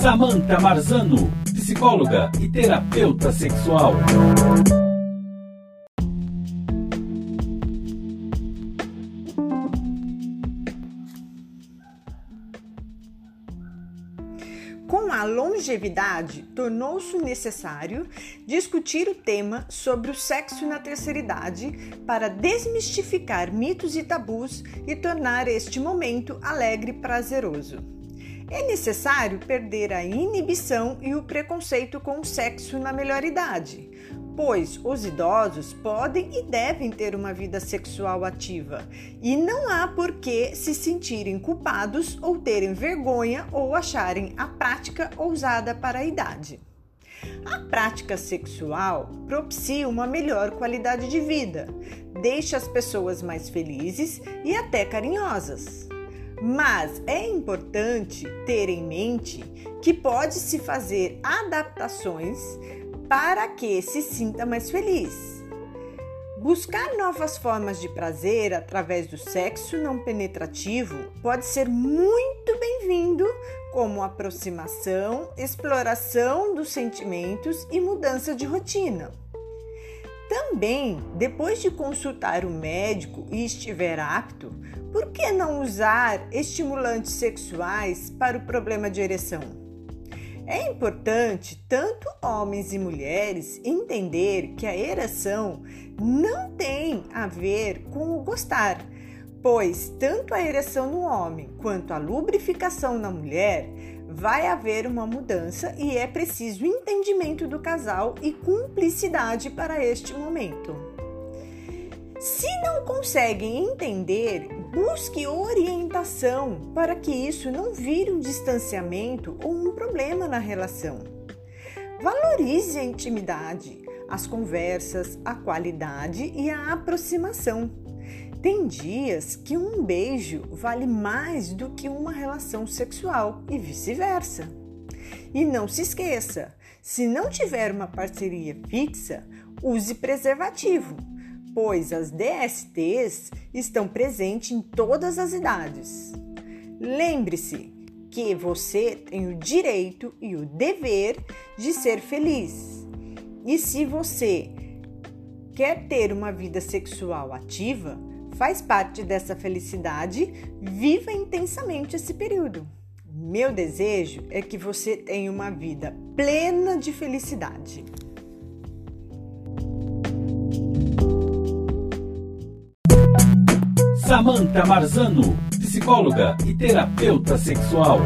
Samantha Marzano, psicóloga e terapeuta sexual. Com a longevidade, tornou-se necessário discutir o tema sobre o sexo na terceira idade para desmistificar mitos e tabus e tornar este momento alegre e prazeroso. É necessário perder a inibição e o preconceito com o sexo na melhor idade, pois os idosos podem e devem ter uma vida sexual ativa e não há por que se sentirem culpados ou terem vergonha ou acharem a prática ousada para a idade. A prática sexual propicia uma melhor qualidade de vida, deixa as pessoas mais felizes e até carinhosas. Mas é importante ter em mente que pode-se fazer adaptações para que se sinta mais feliz. Buscar novas formas de prazer através do sexo não penetrativo pode ser muito bem-vindo, como aproximação, exploração dos sentimentos e mudança de rotina. Também, depois de consultar o médico e estiver apto, por que não usar estimulantes sexuais para o problema de ereção? É importante tanto homens e mulheres entender que a ereção não tem a ver com o gostar, pois tanto a ereção no homem quanto a lubrificação na mulher vai haver uma mudança e é preciso entendimento do casal e cumplicidade para este momento. Se não conseguem entender, busque orientação para que isso não vire um distanciamento ou um problema na relação. Valorize a intimidade, as conversas, a qualidade e a aproximação. Tem dias que um beijo vale mais do que uma relação sexual e vice-versa. E não se esqueça: se não tiver uma parceria fixa, use preservativo, pois as DSTs estão presentes em todas as idades. Lembre-se que você tem o direito e o dever de ser feliz. E se você quer ter uma vida sexual ativa, faz parte dessa felicidade, viva intensamente esse período. Meu desejo é que você tenha uma vida plena de felicidade. Samantha Marzano, psicóloga e terapeuta sexual.